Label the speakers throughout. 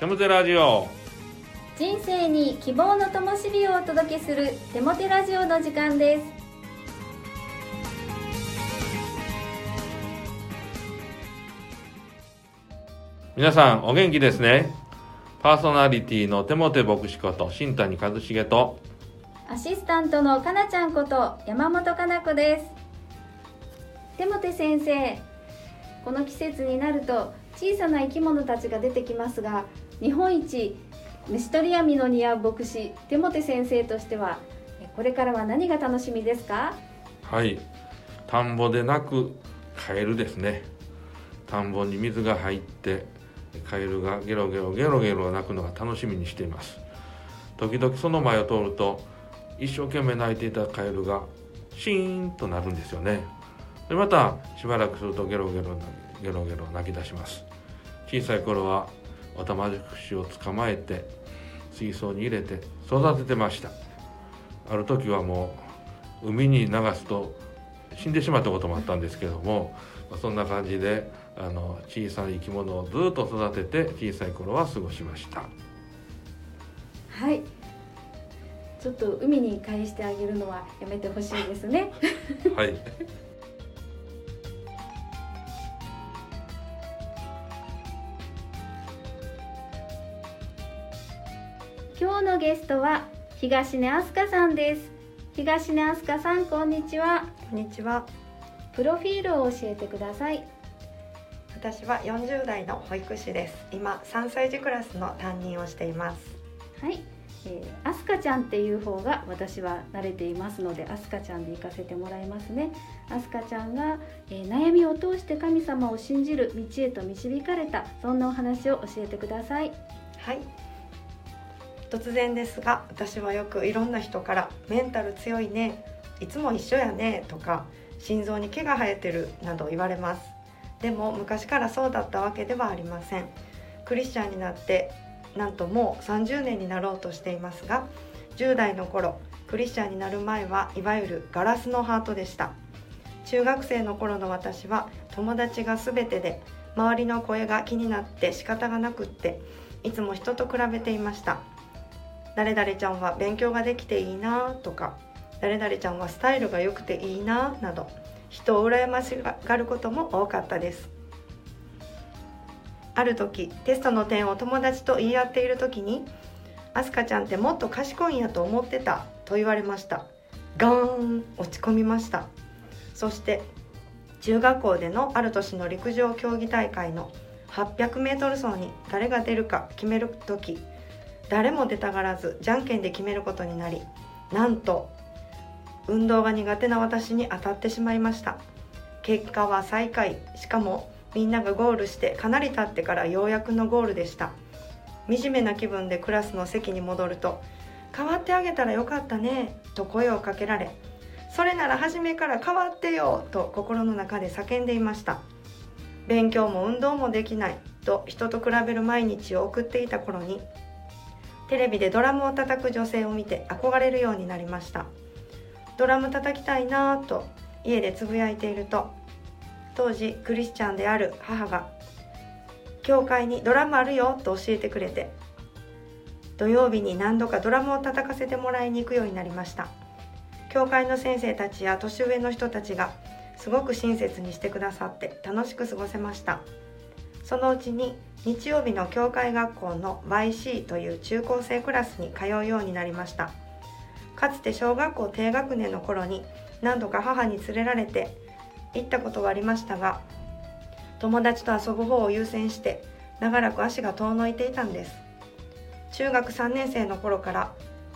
Speaker 1: テモテラジオ。
Speaker 2: 人生に希望の灯火をお届けするテモテラジオの時間です。
Speaker 1: 皆さんお元気ですね。パーソナリティのテモテ牧師こと新谷和重と。
Speaker 2: アシスタントのかなちゃんこと山本かな子です。テモテ先生この季節になると小さな生き物たちが出てきますが日本一虫取り網の似合う牧師テモテ先生としてはこれからは何が楽しみですか？
Speaker 1: はい。田んぼでなくカエルですね。田んぼに水が入ってカエルがゲロゲロゲロゲロ鳴くのが楽しみにしています。時々その前を通ると一生懸命鳴いていたカエルがシーンとなるんですよね。でまたしばらくするとゲロゲロゲロゲロ泣き出します。小さい頃はオタマジクシを捕まえて水槽に入れて育ててました。ある時はもう海に流すと死んでしまったこともあったんですけどもそんな感じであの小さい生き物をずっと育てて小さい頃は過ごしました。
Speaker 2: はい。ちょっと海に返してあげるのはやめてほしいですね。
Speaker 1: はい
Speaker 2: 今日のゲストは東根飛鳥さんです。東根飛鳥さんこんにちは。
Speaker 3: こんにちは。
Speaker 2: プロフィールを教えてください。
Speaker 3: 私は40代の保育士です。今3歳児クラスの担任をしています。
Speaker 2: はい、えー、アスカちゃんっていう方が私は慣れていますのでアスカちゃんで行かせてもらいますね。アスカちゃんが、えー、悩みを通して神様を信じる道へと導かれた。そんなお話を教えてください。
Speaker 3: はい突然ですが私はよくいろんな人から「メンタル強いね」「いつも一緒やね」とか「心臓に毛が生えてる」など言われます。でも昔からそうだったわけではありません。クリスチャンになってなんともう30年になろうとしていますが10代の頃クリスチャンになる前はいわゆるガラスのハートでした。中学生の頃の私は友達が全てで周りの声が気になって仕方がなくっていつも人と比べていました。誰々ちゃんは勉強ができていいなとか誰々ちゃんはスタイルが良くていいななど人を羨ましがることも多かったです。ある時テストの点を友達と言い合っている時に「あすかちゃんってもっと賢いんやと思ってた」と言われました。ガーン落ち込みました。そして中学校でのある年の陸上競技大会の 800m 走に誰が出るか決める時誰も出たがらずじゃんけんで決めることになりなんと運動が苦手な私に当たってしまいました。結果は最下位。しかもみんながゴールしてかなり経ってからようやくのゴールでした。惨めな気分でクラスの席に戻ると「変わってあげたらよかったね」と声をかけられ「それなら初めから変わってよ」と心の中で叫んでいました。勉強も運動もできないと人と比べる毎日を送っていた頃にテレビでドラムを叩く女性を見て憧れるようになりました。ドラム叩きたいなぁと家でつぶやいていると当時クリスチャンである母が「教会にドラムあるよ」と教えてくれて土曜日に何度かドラムを叩かせてもらいに行くようになりました。教会の先生たちや年上の人たちがすごく親切にしてくださって楽しく過ごせました。そのうちに日曜日の教会学校の YC という中高生クラスに通うようになりました。かつて小学校低学年の頃に何度か母に連れられて行ったことはありましたが友達と遊ぶ方を優先して長らく足が遠のいていたんです。中学3年生の頃から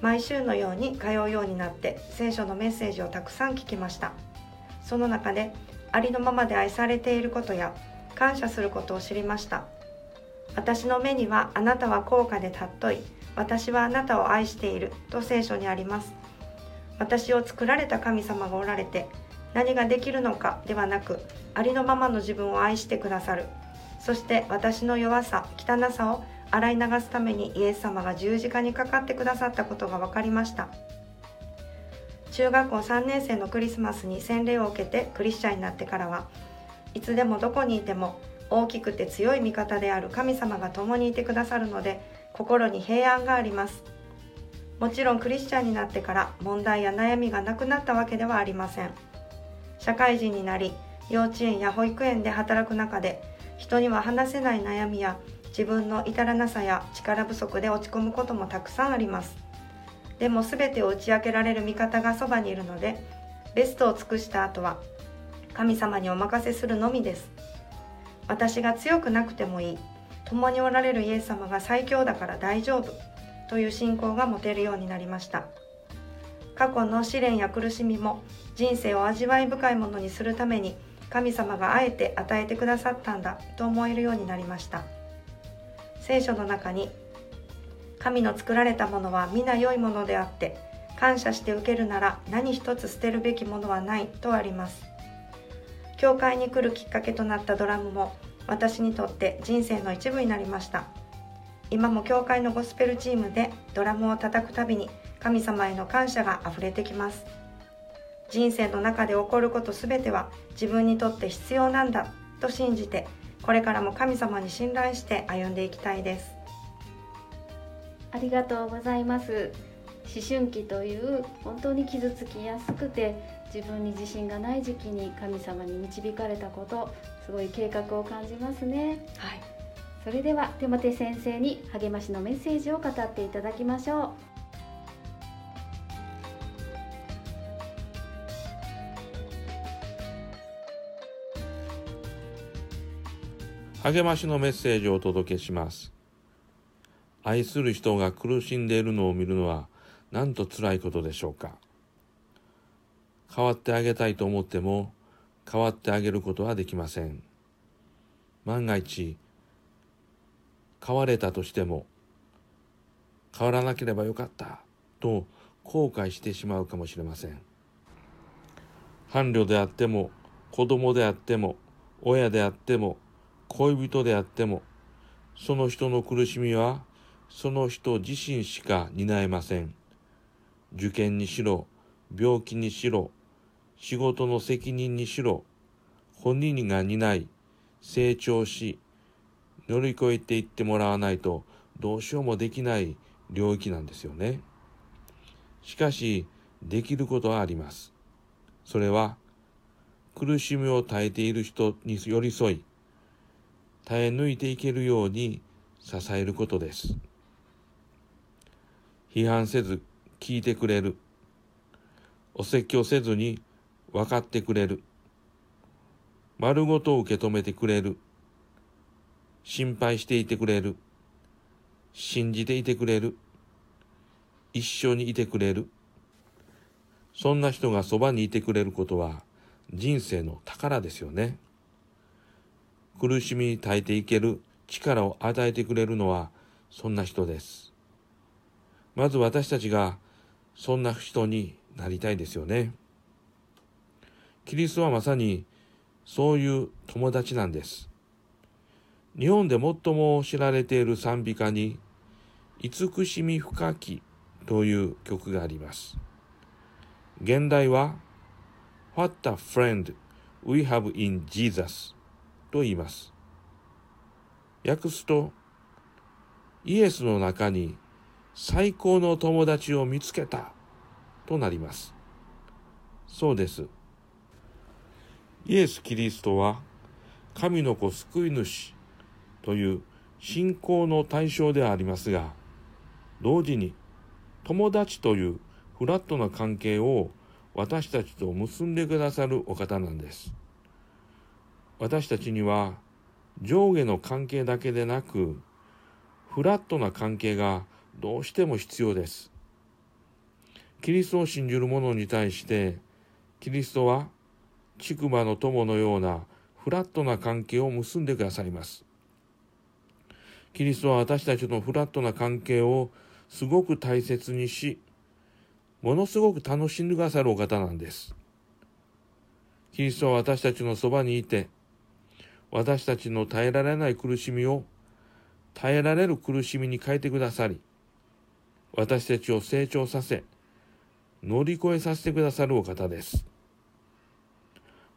Speaker 3: 毎週のように通うようになって聖書のメッセージをたくさん聞きました。その中でありのままで愛されていることや感謝することを知りました。私の目にはあなたは高価で尊い。私はあなたを愛している。と聖書にあります。私を作られた神様がおられて何ができるのかではなくありのままの自分を愛してくださる。そして私の弱さ汚さを洗い流すためにイエス様が十字架にかかってくださったことが分かりました。中学校3年生のクリスマスに洗礼を受けてクリスチャンになってからはいつでもどこにいても大きくて強い味方である神様が共にいてくださるので心に平安があります。もちろんクリスチャンになってから問題や悩みがなくなったわけではありません。社会人になり幼稚園や保育園で働く中で人には話せない悩みや自分の至らなさや力不足で落ち込むこともたくさんあります。でも全てを打ち明けられる味方がそばにいるのでベストを尽くした後は神様にお任せするのみです。私が強くなくてもいい。共におられるイエス様が最強だから大丈夫。という信仰が持てるようになりました。過去の試練や苦しみも人生を味わい深いものにするために神様があえて与えてくださったんだ。と思えるようになりました。聖書の中に神の作られたものは皆良いものであって感謝して受けるなら何一つ捨てるべきものはないとあります。教会に来るきっかけとなったドラムも私にとって人生の一部になりました。今も教会のゴスペルチームでドラムを叩くたびに神様への感謝が溢れてきます。人生の中で起こることすべては自分にとって必要なんだと信じてこれからも神様に信頼して歩んでいきたいです。
Speaker 2: ありがとうございます。思春期という本当に傷つきやすくて自分に自信がない時期に神様に導かれたことすごい計画を感じますね。
Speaker 3: はい。
Speaker 2: それではテモテ先生に励ましのメッセージを語っていただきましょ
Speaker 1: 励ましのメッセージをお届けします。愛する人が苦しんでいるのを見るのはなんと辛いことでしょうか変わってあげたいと思っても変わってあげることはできません。万が一変われたとしても変わらなければよかったと後悔してしまうかもしれません。伴侶であっても子供であっても親であっても恋人であってもその人の苦しみはその人自身しか担えません。受験にしろ病気にしろ仕事の責任にしろ本人が担い成長し乗り越えていってもらわないとどうしようもできない領域なんですよね。しかしできることはあります。それは苦しみを耐えている人に寄り添い耐え抜いていけるように支えることです。批判せず聞いてくれる。お説教せずに分かってくれる。丸ごと受け止めてくれる。心配していてくれる。信じていてくれる。一緒にいてくれる。そんな人がそばにいてくれることは人生の宝ですよね。苦しみに耐えていける力を与えてくれるのはそんな人です。まず私たちがそんな人になりたいですよね。キリストはまさにそういう友達なんです。日本で最も知られている賛美歌に「慈しみ深き」という曲があります。現代は What a friend we have in Jesus と言います。訳すとイエスの中に最高の友達を見つけたとなります。そうです。イエス・キリストは神の子救い主という信仰の対象ではありますが同時に友達というフラットな関係を私たちと結んでくださるお方なんです。私たちには上下の関係だけでなくフラットな関係がどうしても必要です。キリストを信じる者に対してキリストは竹馬の友のようなフラットな関係を結んでくださいます。キリストは私たちのフラットな関係をすごく大切にしものすごく楽しんでくださるお方なんです。キリストは私たちのそばにいて私たちの耐えられない苦しみを耐えられる苦しみに変えてくださり私たちを成長させ乗り越えさせてくださるお方です。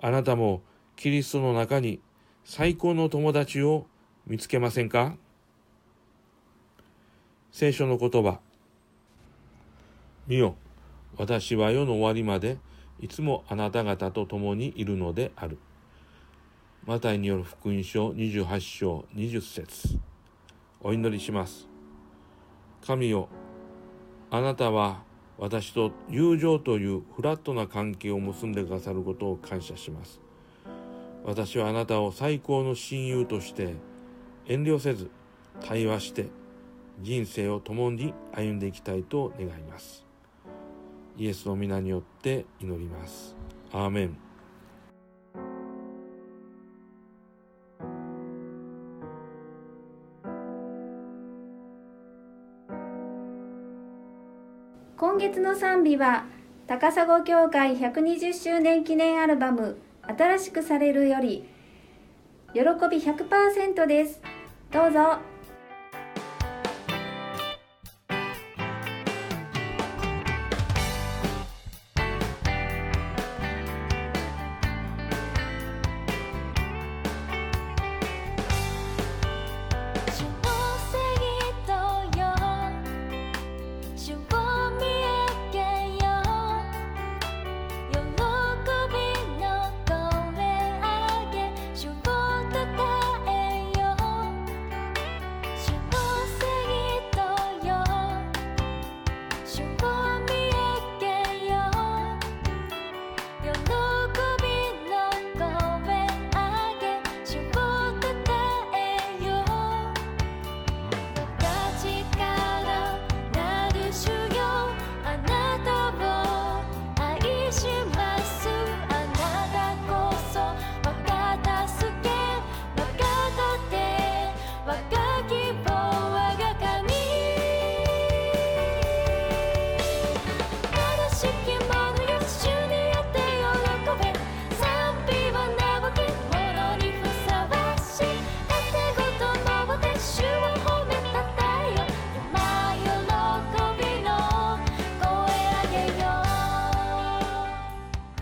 Speaker 1: あなたもキリストの中に最高の友達を見つけませんか？聖書の言葉。見よ。私は世の終わりまでいつもあなた方と共にいるのである。マタイによる福音書28章20節。お祈りします。神よあなたは私と友情というフラットな関係を結んでくださることを感謝します。私はあなたを最高の親友として遠慮せず対話して人生を共に歩んでいきたいと願います。イエスの皆によって祈ります。アーメン。
Speaker 2: 月の賛美は高砂教会120周年記念アルバム新しくされるより喜び100%です。どうぞ。